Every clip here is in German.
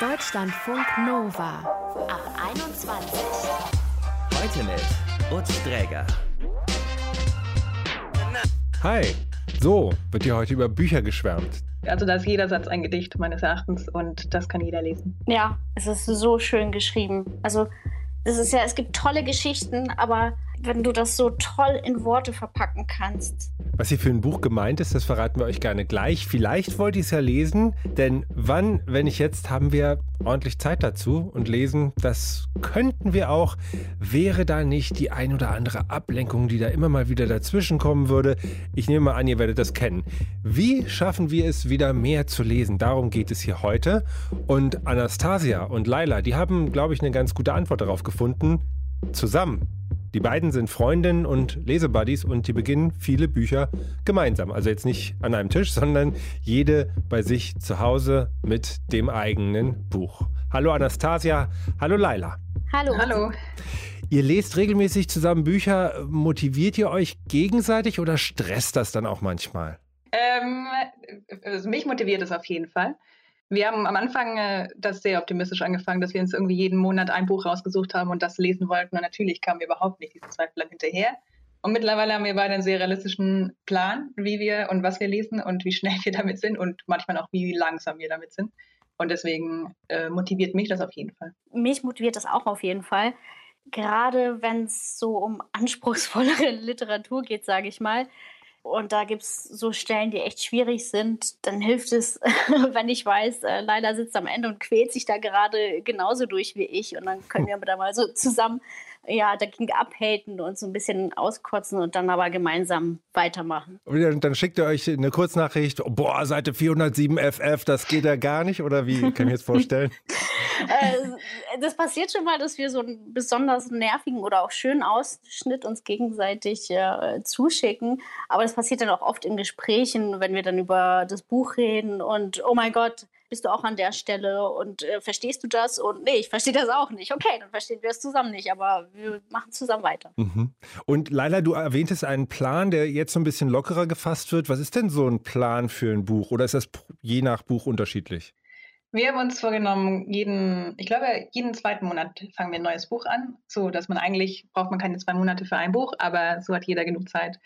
Deutschlandfunk Nova ab 21. Heute mit Utz Dräger. Hi, so wird hier heute über Bücher geschwärmt. Also da ist jeder Satz ein Gedicht meines Erachtens und das kann jeder lesen. Ja, es ist so schön geschrieben. Also es ist ja, es gibt tolle Geschichten, aber wenn du das so toll in Worte verpacken kannst. Was hier für ein Buch gemeint ist, das verraten wir euch gerne gleich. Vielleicht wollt ihr es ja lesen, denn wann, wenn nicht jetzt, haben wir ordentlich Zeit dazu und lesen, das könnten wir auch, wäre da nicht die ein oder andere Ablenkung, die da immer mal wieder dazwischen kommen würde. Ich nehme mal an, ihr werdet das kennen. Wie schaffen wir es wieder mehr zu lesen? Darum geht es hier heute. Und Anastasia und Laila, die haben, glaube ich, eine ganz gute Antwort darauf gefunden. Zusammen die beiden sind Freundinnen und Lesebuddies und die beginnen viele Bücher gemeinsam. Also jetzt nicht an einem Tisch, sondern jede bei sich zu Hause mit dem eigenen Buch. Hallo Anastasia, hallo Laila. Hallo. Hallo. Ihr lest regelmäßig zusammen Bücher. Motiviert ihr euch gegenseitig oder stresst das dann auch manchmal? Ähm, also mich motiviert es auf jeden Fall. Wir haben am Anfang äh, das sehr optimistisch angefangen, dass wir uns irgendwie jeden Monat ein Buch rausgesucht haben und das lesen wollten. Und natürlich kamen wir überhaupt nicht diese Zweifel hinterher. Und mittlerweile haben wir beide einen sehr realistischen Plan, wie wir und was wir lesen und wie schnell wir damit sind und manchmal auch, wie langsam wir damit sind. Und deswegen äh, motiviert mich das auf jeden Fall. Mich motiviert das auch auf jeden Fall. Gerade wenn es so um anspruchsvollere Literatur geht, sage ich mal und da gibt es so Stellen, die echt schwierig sind, dann hilft es, wenn ich weiß, äh, Leila sitzt am Ende und quält sich da gerade genauso durch wie ich. Und dann können wir da mal so zusammen ja, dagegen abhaten und so ein bisschen auskotzen und dann aber gemeinsam weitermachen. Und dann schickt ihr euch eine Kurznachricht, boah, Seite 407 FF, das geht ja gar nicht, oder wie kann ich mir das vorstellen? äh, das passiert schon mal, dass wir so einen besonders nervigen oder auch schönen Ausschnitt uns gegenseitig äh, zuschicken, aber das passiert dann auch oft in Gesprächen, wenn wir dann über das Buch reden und oh mein Gott, bist du auch an der Stelle und äh, verstehst du das? Und nee, ich verstehe das auch nicht. Okay, dann verstehen wir es zusammen nicht, aber wir machen zusammen weiter. Mhm. Und Leila, du erwähntest einen Plan, der jetzt so ein bisschen lockerer gefasst wird. Was ist denn so ein Plan für ein Buch oder ist das je nach Buch unterschiedlich? Wir haben uns vorgenommen, jeden, ich glaube, jeden zweiten Monat fangen wir ein neues Buch an, so dass man eigentlich braucht man keine zwei Monate für ein Buch, aber so hat jeder genug Zeit,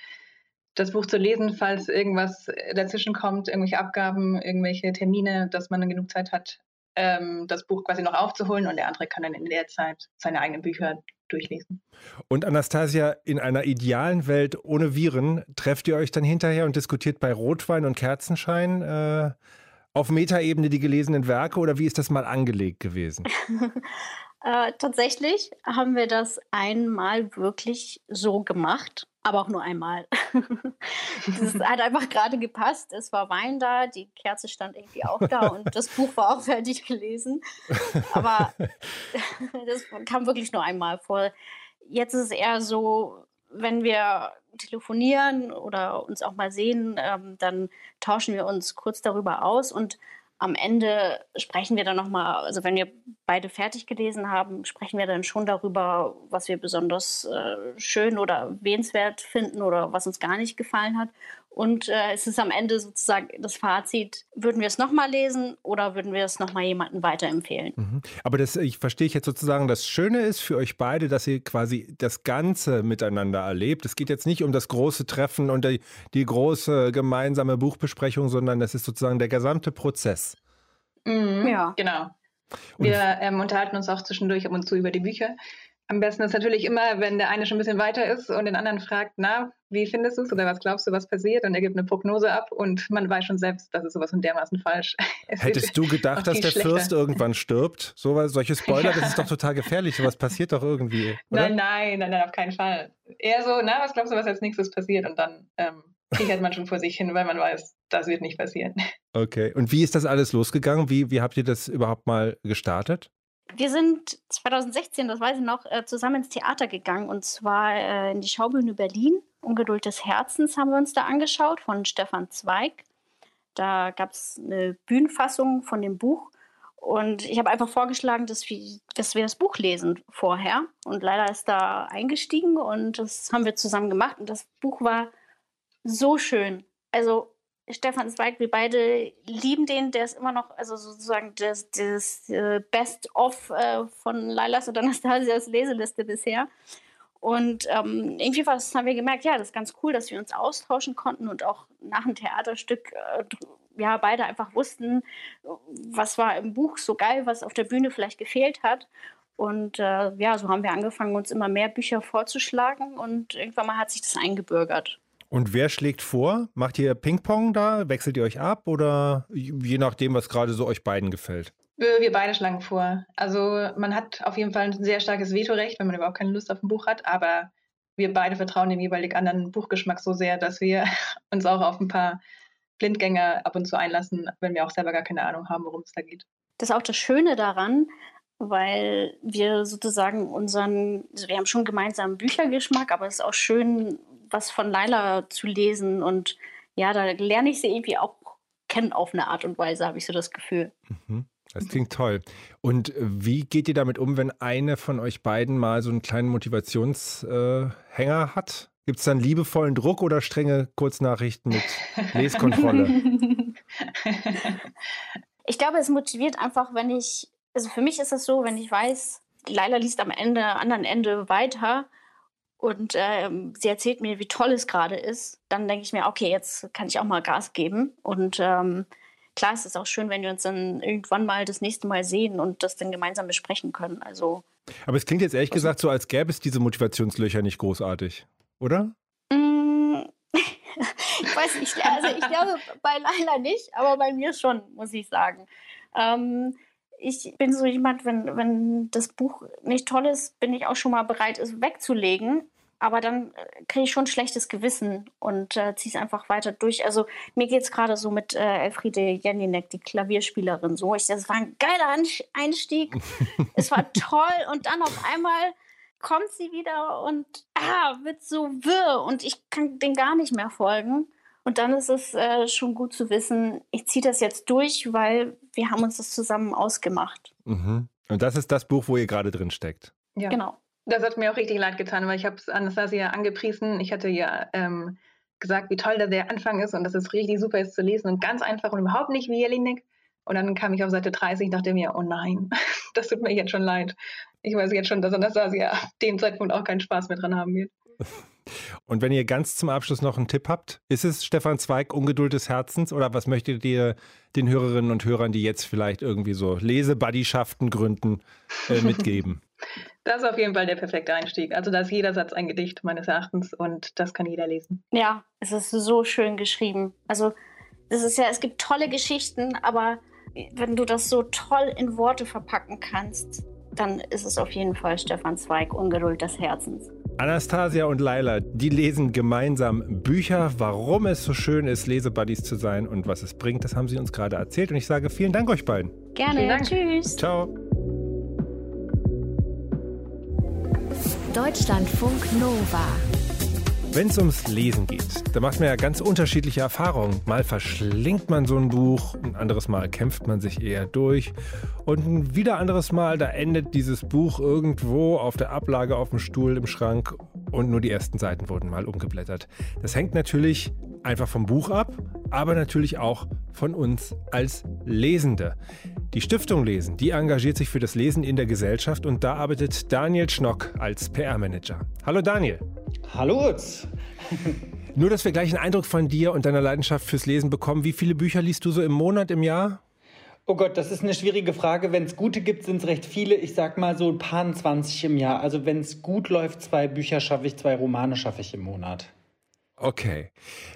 das Buch zu lesen, falls irgendwas dazwischen kommt, irgendwelche Abgaben, irgendwelche Termine, dass man dann genug Zeit hat, ähm, das Buch quasi noch aufzuholen und der andere kann dann in der Zeit seine eigenen Bücher durchlesen. Und Anastasia, in einer idealen Welt ohne Viren, trefft ihr euch dann hinterher und diskutiert bei Rotwein und Kerzenschein äh, auf Metaebene die gelesenen Werke oder wie ist das mal angelegt gewesen? äh, tatsächlich haben wir das einmal wirklich so gemacht aber auch nur einmal. das hat einfach gerade gepasst. Es war Wein da, die Kerze stand irgendwie auch da und das Buch war auch fertig gelesen. Aber das kam wirklich nur einmal vor. Jetzt ist es eher so, wenn wir telefonieren oder uns auch mal sehen, ähm, dann tauschen wir uns kurz darüber aus und am Ende sprechen wir dann nochmal, also wenn wir beide fertig gelesen haben, sprechen wir dann schon darüber, was wir besonders äh, schön oder erwähnenswert finden oder was uns gar nicht gefallen hat. Und äh, es ist am Ende sozusagen das Fazit, würden wir es nochmal lesen oder würden wir es nochmal jemandem weiterempfehlen? Mhm. Aber das ich verstehe ich jetzt sozusagen, das Schöne ist für euch beide, dass ihr quasi das Ganze miteinander erlebt. Es geht jetzt nicht um das große Treffen und die, die große gemeinsame Buchbesprechung, sondern das ist sozusagen der gesamte Prozess. Mhm, ja. Genau. Wir ähm, unterhalten uns auch zwischendurch ab und zu über die Bücher. Am besten ist natürlich immer, wenn der eine schon ein bisschen weiter ist und den anderen fragt, na, wie findest du es oder was glaubst du, was passiert? Und er gibt eine Prognose ab und man weiß schon selbst, dass es sowas von dermaßen falsch. Es Hättest du gedacht, dass der schlechter. Fürst irgendwann stirbt? So, solche Spoiler, ja. das ist doch total gefährlich. Sowas passiert doch irgendwie. Oder? Nein, nein, nein, nein, auf keinen Fall. Eher so, na, was glaubst du, was als nächstes passiert? Und dann ähm, kichert man schon vor sich hin, weil man weiß, das wird nicht passieren. Okay. Und wie ist das alles losgegangen? Wie, wie habt ihr das überhaupt mal gestartet? Wir sind 2016, das weiß ich noch, äh, zusammen ins Theater gegangen und zwar äh, in die Schaubühne Berlin. Ungeduld des Herzens haben wir uns da angeschaut von Stefan Zweig. Da gab es eine Bühnenfassung von dem Buch und ich habe einfach vorgeschlagen, dass wir, dass wir das Buch lesen vorher. Und leider ist da eingestiegen und das haben wir zusammen gemacht. Und das Buch war so schön. Also Stefan Zweig, wir beide lieben den, der ist immer noch, also sozusagen das, das äh, Best-of äh, von Lailas und Anastasias Leseliste bisher. Und ähm, irgendwie was haben wir gemerkt, ja, das ist ganz cool, dass wir uns austauschen konnten und auch nach dem Theaterstück äh, ja beide einfach wussten, was war im Buch so geil, was auf der Bühne vielleicht gefehlt hat. Und äh, ja, so haben wir angefangen, uns immer mehr Bücher vorzuschlagen und irgendwann mal hat sich das eingebürgert. Und wer schlägt vor? Macht ihr Ping-Pong da? Wechselt ihr euch ab oder je nachdem, was gerade so euch beiden gefällt? Wir beide schlagen vor. Also man hat auf jeden Fall ein sehr starkes Vetorecht, wenn man überhaupt keine Lust auf ein Buch hat, aber wir beide vertrauen dem jeweilig anderen Buchgeschmack so sehr, dass wir uns auch auf ein paar Blindgänger ab und zu einlassen, wenn wir auch selber gar keine Ahnung haben, worum es da geht. Das ist auch das Schöne daran, weil wir sozusagen unseren, also wir haben schon gemeinsamen Büchergeschmack, aber es ist auch schön, was von Laila zu lesen und ja, da lerne ich sie irgendwie auch kennen auf eine Art und Weise, habe ich so das Gefühl. Mhm. Das klingt toll. Und wie geht ihr damit um, wenn eine von euch beiden mal so einen kleinen Motivationshänger äh, hat? Gibt es dann liebevollen Druck oder strenge Kurznachrichten mit Leskontrolle? ich glaube, es motiviert einfach, wenn ich, also für mich ist es so, wenn ich weiß, Leila liest am Ende, anderen Ende weiter und äh, sie erzählt mir, wie toll es gerade ist, dann denke ich mir, okay, jetzt kann ich auch mal Gas geben. Und ähm, klar ist es auch schön, wenn wir uns dann irgendwann mal das nächste Mal sehen und das dann gemeinsam besprechen können. Also. Aber es klingt jetzt ehrlich gesagt so, als gäbe es diese Motivationslöcher nicht großartig oder? Mm, ich weiß nicht, also ich glaube bei Laila nicht, aber bei mir schon, muss ich sagen. Ähm, ich bin so jemand, wenn, wenn das Buch nicht toll ist, bin ich auch schon mal bereit, es wegzulegen. Aber dann äh, kriege ich schon ein schlechtes Gewissen und äh, ziehe es einfach weiter durch. Also mir geht es gerade so mit äh, Elfriede Jelinek, die Klavierspielerin, so. Ich, das war ein geiler Einstieg. es war toll. Und dann auf einmal kommt sie wieder und ah, wird so wirr und ich kann den gar nicht mehr folgen. Und dann ist es äh, schon gut zu wissen, ich ziehe das jetzt durch, weil wir haben uns das zusammen ausgemacht. Mhm. Und das ist das Buch, wo ihr gerade drin steckt. Ja. Genau. Das hat mir auch richtig leid getan, weil ich habe es Anastasia angepriesen. Ich hatte ja ähm, gesagt, wie toll der Anfang ist und dass es richtig super ist zu lesen und ganz einfach und überhaupt nicht wie Jelinek. Und dann kam ich auf Seite 30 und dachte mir, oh nein, das tut mir jetzt schon leid. Ich weiß jetzt schon, dass Anastasia ab dem Zeitpunkt auch keinen Spaß mehr dran haben wird. Und wenn ihr ganz zum Abschluss noch einen Tipp habt, ist es Stefan Zweig Ungeduld des Herzens oder was möchtet ihr den Hörerinnen und Hörern, die jetzt vielleicht irgendwie so Lesebuddieschaften gründen, äh, mitgeben? Das ist auf jeden Fall der perfekte Einstieg. Also da ist jeder Satz ein Gedicht meines Erachtens und das kann jeder lesen. Ja, es ist so schön geschrieben. Also es ist ja, es gibt tolle Geschichten, aber wenn du das so toll in Worte verpacken kannst, dann ist es auf jeden Fall Stefan Zweig, Ungeduld des Herzens. Anastasia und Laila, die lesen gemeinsam Bücher, warum es so schön ist, Lesebuddies zu sein und was es bringt, das haben sie uns gerade erzählt. Und ich sage vielen Dank euch beiden. Gerne, Dank. tschüss. Ciao. Deutschlandfunk Nova. Wenn es ums Lesen geht, da macht man ja ganz unterschiedliche Erfahrungen. Mal verschlingt man so ein Buch, ein anderes Mal kämpft man sich eher durch und ein wieder anderes Mal, da endet dieses Buch irgendwo auf der Ablage auf dem Stuhl im Schrank und nur die ersten Seiten wurden mal umgeblättert. Das hängt natürlich einfach vom Buch ab, aber natürlich auch von uns als Lesende. Die Stiftung Lesen, die engagiert sich für das Lesen in der Gesellschaft und da arbeitet Daniel Schnock als PR-Manager. Hallo Daniel. Hallo Utz. Nur, dass wir gleich einen Eindruck von dir und deiner Leidenschaft fürs Lesen bekommen. Wie viele Bücher liest du so im Monat, im Jahr? Oh Gott, das ist eine schwierige Frage. Wenn es gute gibt, sind es recht viele. Ich sag mal so ein paar 20 im Jahr. Also wenn es gut läuft, zwei Bücher schaffe ich, zwei Romane schaffe ich im Monat. Okay.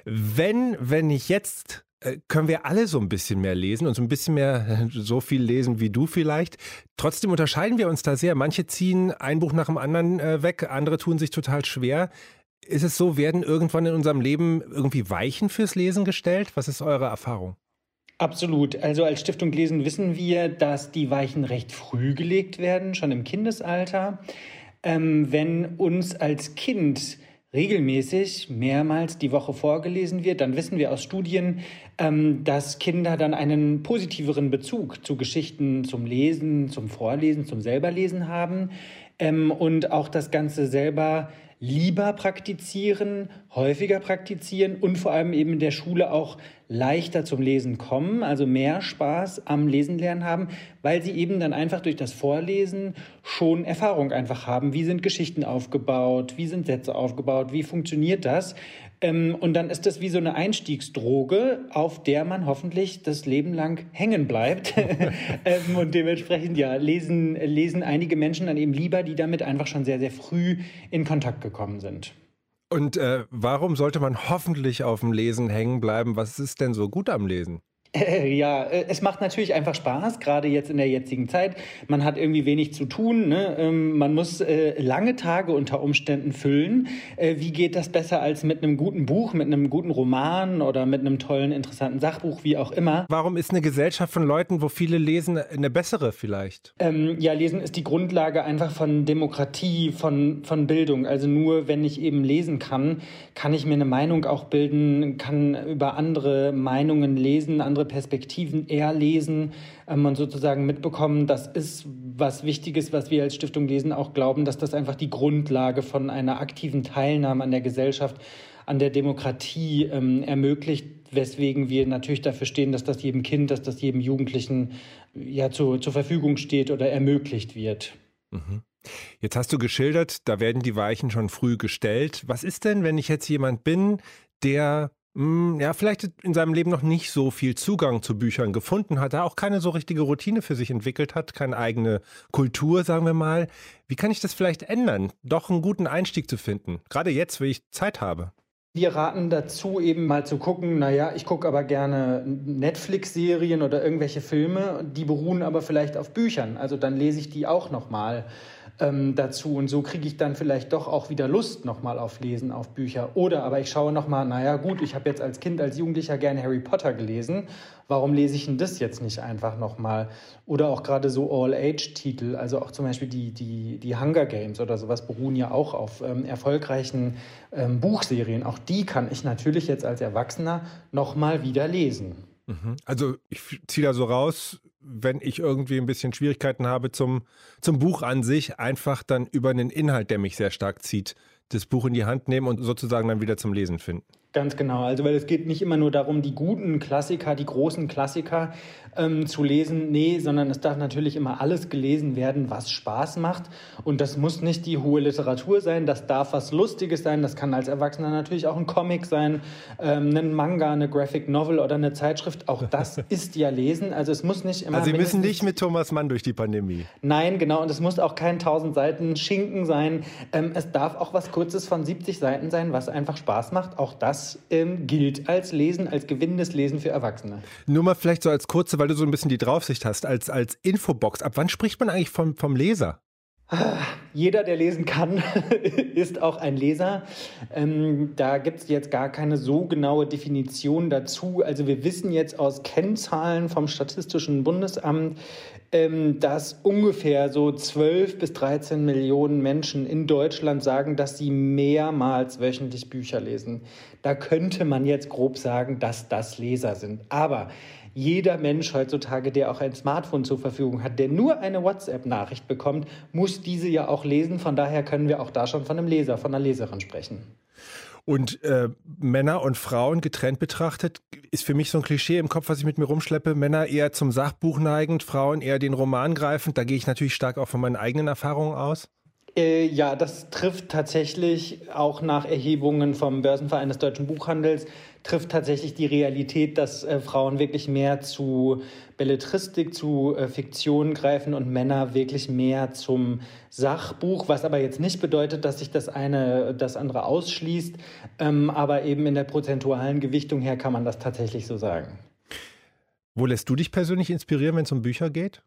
Wenn, wenn ich jetzt können wir alle so ein bisschen mehr lesen und so ein bisschen mehr so viel lesen wie du vielleicht. Trotzdem unterscheiden wir uns da sehr. Manche ziehen ein Buch nach dem anderen äh, weg, andere tun sich total schwer. Ist es so, werden irgendwann in unserem Leben irgendwie Weichen fürs Lesen gestellt? Was ist eure Erfahrung? Absolut. Also als Stiftung Lesen wissen wir, dass die Weichen recht früh gelegt werden, schon im Kindesalter. Ähm, wenn uns als Kind regelmäßig mehrmals die Woche vorgelesen wird, dann wissen wir aus Studien, ähm, dass Kinder dann einen positiveren Bezug zu Geschichten, zum Lesen, zum Vorlesen, zum Selberlesen haben ähm, und auch das Ganze selber lieber praktizieren, häufiger praktizieren und vor allem eben in der Schule auch leichter zum Lesen kommen, also mehr Spaß am Lesen lernen haben, weil sie eben dann einfach durch das Vorlesen schon Erfahrung einfach haben. Wie sind Geschichten aufgebaut? Wie sind Sätze aufgebaut? Wie funktioniert das? Ähm, und dann ist das wie so eine Einstiegsdroge, auf der man hoffentlich das Leben lang hängen bleibt. ähm, und dementsprechend, ja, lesen, lesen einige Menschen dann eben lieber, die damit einfach schon sehr, sehr früh in Kontakt gekommen sind. Und äh, warum sollte man hoffentlich auf dem Lesen hängen bleiben? Was ist denn so gut am Lesen? Ja, äh, es macht natürlich einfach Spaß, gerade jetzt in der jetzigen Zeit. Man hat irgendwie wenig zu tun. Ne? Ähm, man muss äh, lange Tage unter Umständen füllen. Äh, wie geht das besser als mit einem guten Buch, mit einem guten Roman oder mit einem tollen, interessanten Sachbuch, wie auch immer? Warum ist eine Gesellschaft von Leuten, wo viele lesen, eine bessere vielleicht? Ähm, ja, Lesen ist die Grundlage einfach von Demokratie, von, von Bildung. Also nur wenn ich eben lesen kann, kann ich mir eine Meinung auch bilden, kann über andere Meinungen lesen, andere Perspektiven eher lesen ähm, und sozusagen mitbekommen, das ist was Wichtiges, was wir als Stiftung Lesen auch glauben, dass das einfach die Grundlage von einer aktiven Teilnahme an der Gesellschaft, an der Demokratie ähm, ermöglicht, weswegen wir natürlich dafür stehen, dass das jedem Kind, dass das jedem Jugendlichen ja zu, zur Verfügung steht oder ermöglicht wird. Mhm. Jetzt hast du geschildert, da werden die Weichen schon früh gestellt. Was ist denn, wenn ich jetzt jemand bin, der ja, vielleicht in seinem Leben noch nicht so viel Zugang zu Büchern gefunden hat, er auch keine so richtige Routine für sich entwickelt hat, keine eigene Kultur, sagen wir mal. Wie kann ich das vielleicht ändern, doch einen guten Einstieg zu finden? Gerade jetzt, wo ich Zeit habe. Wir raten dazu, eben mal zu gucken, naja, ich gucke aber gerne Netflix-Serien oder irgendwelche Filme, die beruhen aber vielleicht auf Büchern. Also dann lese ich die auch nochmal ähm, dazu. Und so kriege ich dann vielleicht doch auch wieder Lust nochmal auf Lesen, auf Bücher. Oder aber ich schaue nochmal, naja gut, ich habe jetzt als Kind, als Jugendlicher gerne Harry Potter gelesen. Warum lese ich denn das jetzt nicht einfach nochmal? Oder auch gerade so All-Age-Titel, also auch zum Beispiel die, die, die Hunger Games oder sowas beruhen ja auch auf ähm, erfolgreichen ähm, Buchserien. Auch die kann ich natürlich jetzt als Erwachsener nochmal wieder lesen. Mhm. Also ich ziehe da so raus, wenn ich irgendwie ein bisschen Schwierigkeiten habe zum, zum Buch an sich, einfach dann über einen Inhalt, der mich sehr stark zieht, das Buch in die Hand nehmen und sozusagen dann wieder zum Lesen finden. Ganz genau. Also, weil es geht nicht immer nur darum, die guten Klassiker, die großen Klassiker ähm, zu lesen. Nee, sondern es darf natürlich immer alles gelesen werden, was Spaß macht. Und das muss nicht die hohe Literatur sein. Das darf was Lustiges sein. Das kann als Erwachsener natürlich auch ein Comic sein, ähm, ein Manga, eine Graphic Novel oder eine Zeitschrift. Auch das ist ja Lesen. Also, es muss nicht immer. Also, Sie müssen nicht mit Thomas Mann durch die Pandemie. Nein, genau. Und es muss auch kein 1000 Seiten Schinken sein. Ähm, es darf auch was Kurzes von 70 Seiten sein, was einfach Spaß macht. Auch das ähm, gilt als Lesen, als gewinnendes Lesen für Erwachsene. Nur mal vielleicht so als kurze, weil du so ein bisschen die Draufsicht hast, als, als Infobox. Ab wann spricht man eigentlich vom, vom Leser? Jeder, der lesen kann, ist auch ein Leser. Ähm, da gibt es jetzt gar keine so genaue Definition dazu. Also wir wissen jetzt aus Kennzahlen vom Statistischen Bundesamt, ähm, dass ungefähr so 12 bis 13 Millionen Menschen in Deutschland sagen, dass sie mehrmals wöchentlich Bücher lesen. Da könnte man jetzt grob sagen, dass das Leser sind. Aber jeder Mensch heutzutage, der auch ein Smartphone zur Verfügung hat, der nur eine WhatsApp-Nachricht bekommt, muss diese ja auch lesen. Von daher können wir auch da schon von einem Leser, von einer Leserin sprechen. Und äh, Männer und Frauen getrennt betrachtet, ist für mich so ein Klischee im Kopf, was ich mit mir rumschleppe. Männer eher zum Sachbuch neigend, Frauen eher den Roman greifend. Da gehe ich natürlich stark auch von meinen eigenen Erfahrungen aus. Äh, ja, das trifft tatsächlich auch nach Erhebungen vom Börsenverein des deutschen Buchhandels, trifft tatsächlich die Realität, dass äh, Frauen wirklich mehr zu Belletristik, zu äh, Fiktion greifen und Männer wirklich mehr zum Sachbuch, was aber jetzt nicht bedeutet, dass sich das eine das andere ausschließt, ähm, aber eben in der prozentualen Gewichtung her kann man das tatsächlich so sagen. Wo lässt du dich persönlich inspirieren, wenn es um Bücher geht?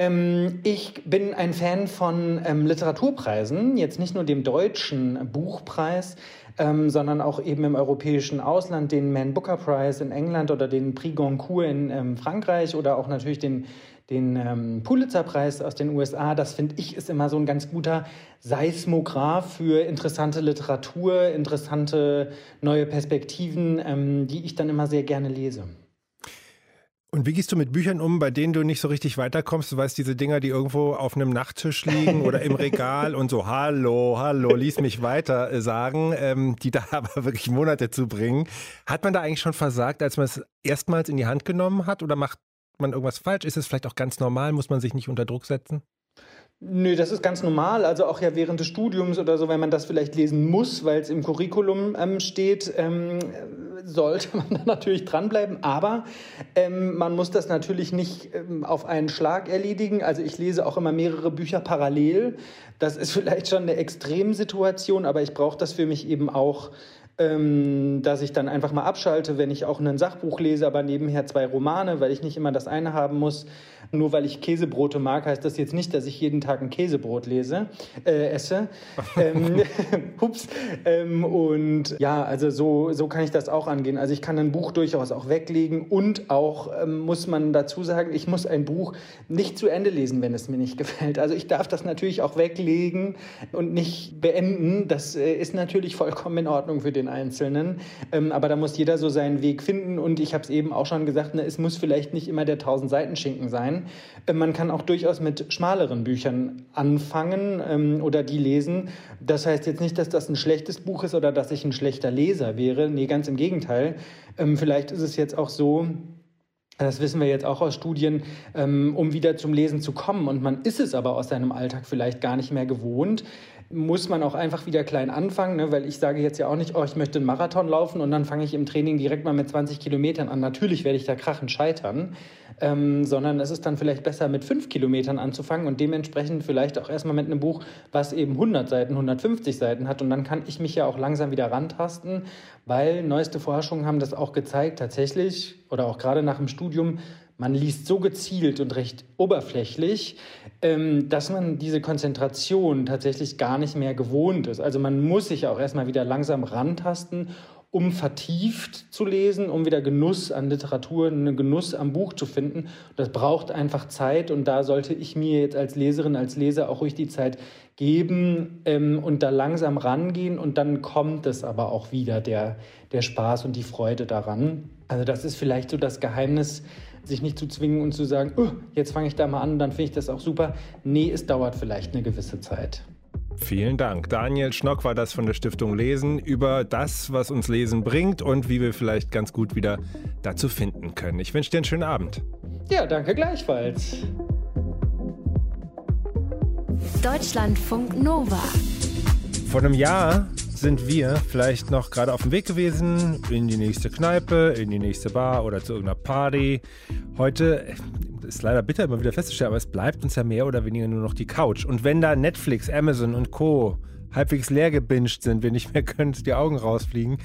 Ähm, ich bin ein Fan von ähm, Literaturpreisen, jetzt nicht nur dem deutschen Buchpreis, ähm, sondern auch eben im europäischen Ausland, den Man Booker Prize in England oder den Prix Goncourt in ähm, Frankreich oder auch natürlich den, den ähm, Pulitzer-Preis aus den USA. Das finde ich ist immer so ein ganz guter Seismograph für interessante Literatur, interessante neue Perspektiven, ähm, die ich dann immer sehr gerne lese. Und wie gehst du mit Büchern um, bei denen du nicht so richtig weiterkommst? Du weißt, diese Dinger, die irgendwo auf einem Nachttisch liegen oder im Regal und so, hallo, hallo, lies mich weiter äh, sagen, ähm, die da aber wirklich Monate zu bringen. Hat man da eigentlich schon versagt, als man es erstmals in die Hand genommen hat oder macht man irgendwas falsch? Ist es vielleicht auch ganz normal? Muss man sich nicht unter Druck setzen? Nö, das ist ganz normal. Also auch ja während des Studiums oder so, wenn man das vielleicht lesen muss, weil es im Curriculum ähm, steht, ähm, sollte man da natürlich dranbleiben. Aber ähm, man muss das natürlich nicht ähm, auf einen Schlag erledigen. Also ich lese auch immer mehrere Bücher parallel. Das ist vielleicht schon eine Extremsituation, aber ich brauche das für mich eben auch ähm, dass ich dann einfach mal abschalte, wenn ich auch ein Sachbuch lese, aber nebenher zwei Romane, weil ich nicht immer das eine haben muss. Nur weil ich Käsebrote mag, heißt das jetzt nicht, dass ich jeden Tag ein Käsebrot lese, äh, esse. ähm, ups. Ähm, und ja, also so, so kann ich das auch angehen. Also ich kann ein Buch durchaus auch weglegen und auch ähm, muss man dazu sagen, ich muss ein Buch nicht zu Ende lesen, wenn es mir nicht gefällt. Also ich darf das natürlich auch weglegen und nicht beenden. Das äh, ist natürlich vollkommen in Ordnung für den Einzelnen. Ähm, aber da muss jeder so seinen Weg finden. Und ich habe es eben auch schon gesagt, ne, es muss vielleicht nicht immer der 1000 Seiten Schinken sein. Äh, man kann auch durchaus mit schmaleren Büchern anfangen ähm, oder die lesen. Das heißt jetzt nicht, dass das ein schlechtes Buch ist oder dass ich ein schlechter Leser wäre. Nee, ganz im Gegenteil. Ähm, vielleicht ist es jetzt auch so, das wissen wir jetzt auch aus Studien, ähm, um wieder zum Lesen zu kommen. Und man ist es aber aus seinem Alltag vielleicht gar nicht mehr gewohnt muss man auch einfach wieder klein anfangen, ne? weil ich sage jetzt ja auch nicht, oh, ich möchte einen Marathon laufen und dann fange ich im Training direkt mal mit 20 Kilometern an. Natürlich werde ich da krachend scheitern, ähm, sondern es ist dann vielleicht besser, mit fünf Kilometern anzufangen und dementsprechend vielleicht auch erstmal mit einem Buch, was eben 100 Seiten, 150 Seiten hat und dann kann ich mich ja auch langsam wieder rantasten, weil neueste Forschungen haben das auch gezeigt, tatsächlich oder auch gerade nach dem Studium, man liest so gezielt und recht oberflächlich, ähm, dass man diese Konzentration tatsächlich gar nicht mehr gewohnt ist. Also man muss sich auch erstmal wieder langsam rantasten, um vertieft zu lesen, um wieder Genuss an Literatur, einen Genuss am Buch zu finden. Das braucht einfach Zeit und da sollte ich mir jetzt als Leserin, als Leser auch ruhig die Zeit geben ähm, und da langsam rangehen und dann kommt es aber auch wieder, der, der Spaß und die Freude daran. Also das ist vielleicht so das Geheimnis, sich nicht zu zwingen und zu sagen, oh, jetzt fange ich da mal an, dann finde ich das auch super. Nee, es dauert vielleicht eine gewisse Zeit. Vielen Dank. Daniel Schnock war das von der Stiftung Lesen über das, was uns Lesen bringt und wie wir vielleicht ganz gut wieder dazu finden können. Ich wünsche dir einen schönen Abend. Ja, danke gleichfalls. Deutschlandfunk Nova. Vor einem Jahr sind wir vielleicht noch gerade auf dem Weg gewesen in die nächste Kneipe, in die nächste Bar oder zu irgendeiner Party. Heute ist leider bitter immer wieder festzustellen, aber es bleibt uns ja mehr oder weniger nur noch die Couch. Und wenn da Netflix, Amazon und Co. halbwegs leer gebinged sind, wir nicht mehr können, die Augen rausfliegen,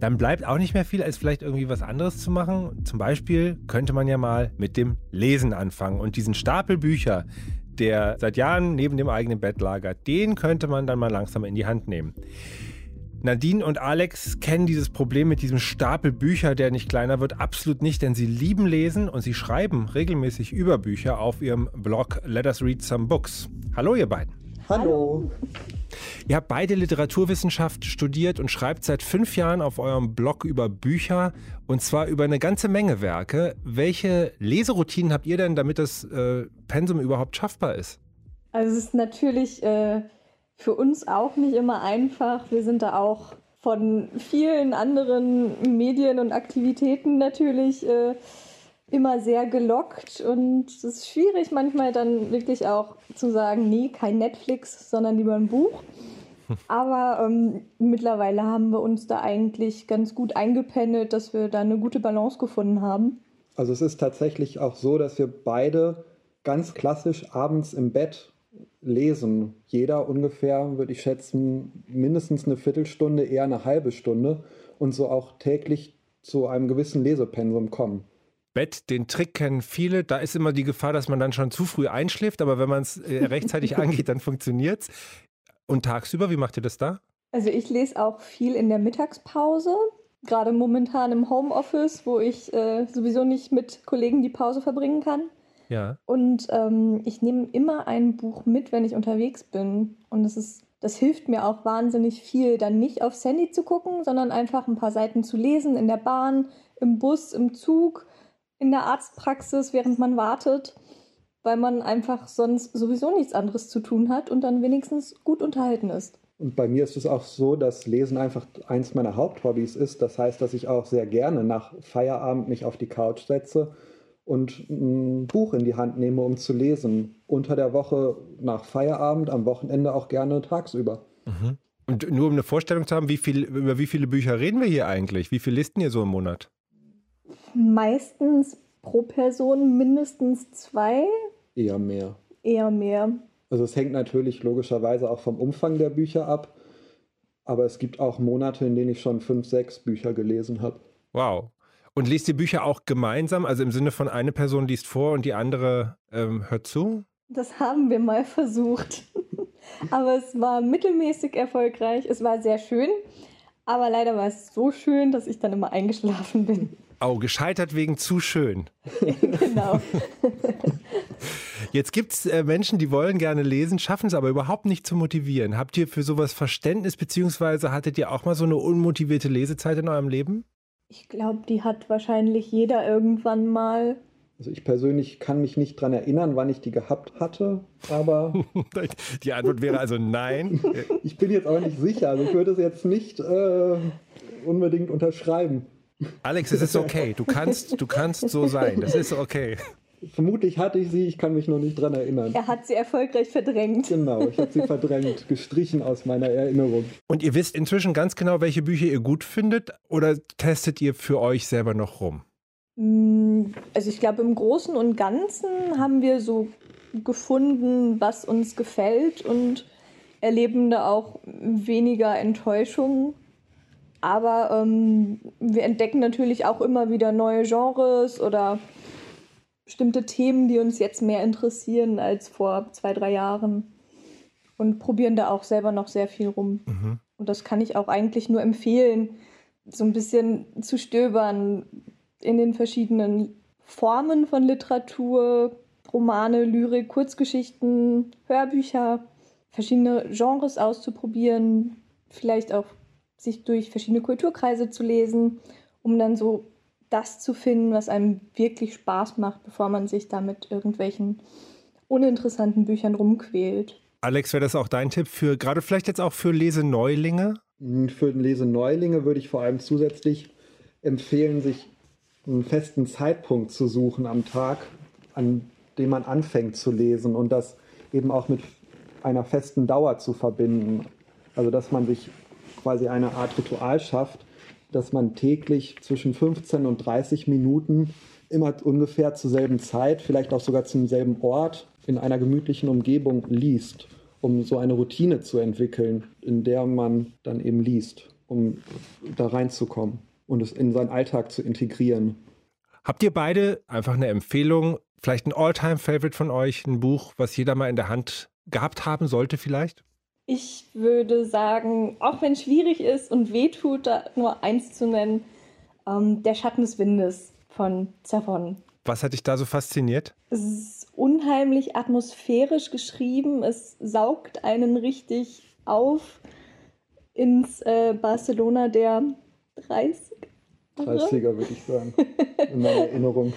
dann bleibt auch nicht mehr viel, als vielleicht irgendwie was anderes zu machen. Zum Beispiel könnte man ja mal mit dem Lesen anfangen und diesen Stapel Bücher, der seit Jahren neben dem eigenen Bett lagert, den könnte man dann mal langsam in die Hand nehmen. Nadine und Alex kennen dieses Problem mit diesem Stapel Bücher, der nicht kleiner wird, absolut nicht, denn sie lieben Lesen und sie schreiben regelmäßig über Bücher auf ihrem Blog Let Us Read Some Books. Hallo ihr beiden. Hallo. Ihr habt beide Literaturwissenschaft studiert und schreibt seit fünf Jahren auf eurem Blog über Bücher und zwar über eine ganze Menge Werke. Welche Leseroutinen habt ihr denn, damit das äh, Pensum überhaupt schaffbar ist? Also es ist natürlich äh, für uns auch nicht immer einfach. Wir sind da auch von vielen anderen Medien und Aktivitäten natürlich äh, immer sehr gelockt und es ist schwierig manchmal dann wirklich auch zu sagen, nee, kein Netflix, sondern lieber ein Buch. Aber ähm, mittlerweile haben wir uns da eigentlich ganz gut eingependelt, dass wir da eine gute Balance gefunden haben. Also es ist tatsächlich auch so, dass wir beide ganz klassisch abends im Bett lesen. Jeder ungefähr, würde ich schätzen, mindestens eine Viertelstunde, eher eine halbe Stunde und so auch täglich zu einem gewissen Lesepensum kommen. Bett, den Trick kennen viele. Da ist immer die Gefahr, dass man dann schon zu früh einschläft, aber wenn man es äh, rechtzeitig angeht, dann funktioniert es. Und tagsüber, wie macht ihr das da? Also ich lese auch viel in der Mittagspause, gerade momentan im Homeoffice, wo ich äh, sowieso nicht mit Kollegen die Pause verbringen kann. Ja. Und ähm, ich nehme immer ein Buch mit, wenn ich unterwegs bin. Und das ist, das hilft mir auch wahnsinnig viel, dann nicht aufs Handy zu gucken, sondern einfach ein paar Seiten zu lesen in der Bahn, im Bus, im Zug, in der Arztpraxis, während man wartet, weil man einfach sonst sowieso nichts anderes zu tun hat und dann wenigstens gut unterhalten ist. Und bei mir ist es auch so, dass Lesen einfach eins meiner Haupthobbys ist. Das heißt, dass ich auch sehr gerne nach Feierabend mich auf die Couch setze und ein Buch in die Hand nehme, um zu lesen. Unter der Woche nach Feierabend, am Wochenende auch gerne tagsüber. Mhm. Und nur um eine Vorstellung zu haben, wie viel, über wie viele Bücher reden wir hier eigentlich? Wie viel listen ihr so im Monat? Meistens pro Person mindestens zwei. Eher mehr. Eher mehr. Also es hängt natürlich logischerweise auch vom Umfang der Bücher ab. Aber es gibt auch Monate, in denen ich schon fünf, sechs Bücher gelesen habe. Wow. Und liest die Bücher auch gemeinsam, also im Sinne von eine Person liest vor und die andere ähm, hört zu? Das haben wir mal versucht. aber es war mittelmäßig erfolgreich. Es war sehr schön. Aber leider war es so schön, dass ich dann immer eingeschlafen bin. Oh, gescheitert wegen zu schön. genau. Jetzt gibt es äh, Menschen, die wollen gerne lesen, schaffen es aber überhaupt nicht zu motivieren. Habt ihr für sowas Verständnis, beziehungsweise hattet ihr auch mal so eine unmotivierte Lesezeit in eurem Leben? Ich glaube, die hat wahrscheinlich jeder irgendwann mal. Also ich persönlich kann mich nicht daran erinnern, wann ich die gehabt hatte, aber... die Antwort wäre also nein. ich bin jetzt auch nicht sicher, also ich würde es jetzt nicht äh, unbedingt unterschreiben. Alex, es ist okay. Du kannst, du kannst so sein. Das ist okay. Vermutlich hatte ich sie, ich kann mich noch nicht dran erinnern. Er hat sie erfolgreich verdrängt. Genau, ich habe sie verdrängt, gestrichen aus meiner Erinnerung. Und ihr wisst inzwischen ganz genau, welche Bücher ihr gut findet oder testet ihr für euch selber noch rum? Mm, also ich glaube, im Großen und Ganzen haben wir so gefunden, was uns gefällt und erleben da auch weniger Enttäuschung. Aber ähm, wir entdecken natürlich auch immer wieder neue Genres oder bestimmte Themen, die uns jetzt mehr interessieren als vor zwei, drei Jahren. Und probieren da auch selber noch sehr viel rum. Mhm. Und das kann ich auch eigentlich nur empfehlen, so ein bisschen zu stöbern in den verschiedenen Formen von Literatur, Romane, Lyrik, Kurzgeschichten, Hörbücher, verschiedene Genres auszuprobieren, vielleicht auch sich durch verschiedene Kulturkreise zu lesen, um dann so das zu finden, was einem wirklich Spaß macht, bevor man sich da mit irgendwelchen uninteressanten Büchern rumquält. Alex, wäre das auch dein Tipp für gerade vielleicht jetzt auch für Leseneulinge? Hm, für Leseneulinge würde ich vor allem zusätzlich empfehlen, sich einen festen Zeitpunkt zu suchen am Tag, an dem man anfängt zu lesen und das eben auch mit einer festen Dauer zu verbinden. Also dass man sich quasi eine Art Ritual schafft, dass man täglich zwischen 15 und 30 Minuten immer ungefähr zur selben Zeit, vielleicht auch sogar zum selben Ort in einer gemütlichen Umgebung liest, um so eine Routine zu entwickeln, in der man dann eben liest, um da reinzukommen und es in seinen Alltag zu integrieren. Habt ihr beide einfach eine Empfehlung, vielleicht ein All-Time-Favorite von euch, ein Buch, was jeder mal in der Hand gehabt haben sollte vielleicht? Ich würde sagen, auch wenn es schwierig ist und wehtut, da nur eins zu nennen, ähm, Der Schatten des Windes von Zervon. Was hat dich da so fasziniert? Es ist unheimlich atmosphärisch geschrieben. Es saugt einen richtig auf ins äh, Barcelona der 30 30er, würde ich sagen, in meiner Erinnerung.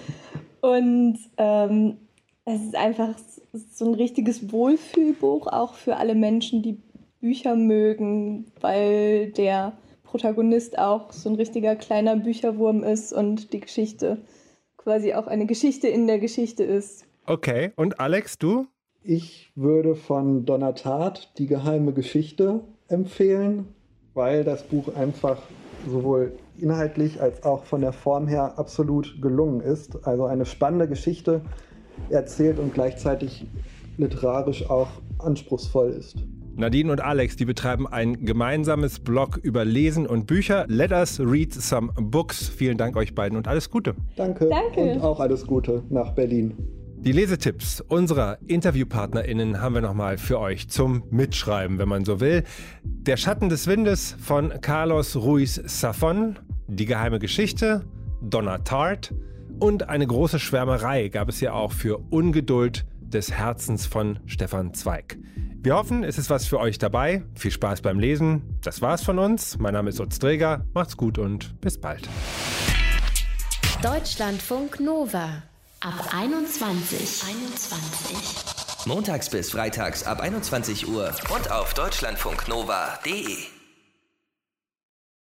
Und ähm, es ist einfach so ein richtiges Wohlfühlbuch, auch für alle Menschen, die Bücher mögen, weil der Protagonist auch so ein richtiger kleiner Bücherwurm ist und die Geschichte quasi auch eine Geschichte in der Geschichte ist. Okay, und Alex, du? Ich würde von Donatart die geheime Geschichte empfehlen, weil das Buch einfach sowohl inhaltlich als auch von der Form her absolut gelungen ist. Also eine spannende Geschichte erzählt und gleichzeitig literarisch auch anspruchsvoll ist. Nadine und Alex, die betreiben ein gemeinsames Blog über Lesen und Bücher. Let us read some books. Vielen Dank euch beiden und alles Gute. Danke. Danke. Und auch alles Gute nach Berlin. Die Lesetipps unserer InterviewpartnerInnen haben wir nochmal für euch zum Mitschreiben, wenn man so will. Der Schatten des Windes von Carlos Ruiz Safon, Die geheime Geschichte, Donna Tart und eine große Schwärmerei gab es ja auch für Ungeduld des Herzens von Stefan Zweig. Wir hoffen, es ist was für euch dabei. Viel Spaß beim Lesen. Das war's von uns. Mein Name ist Utz Dreger. Macht's gut und bis bald. Deutschlandfunk Nova ab 21. 21. Montags bis freitags ab 21 Uhr und auf deutschlandfunknova.de.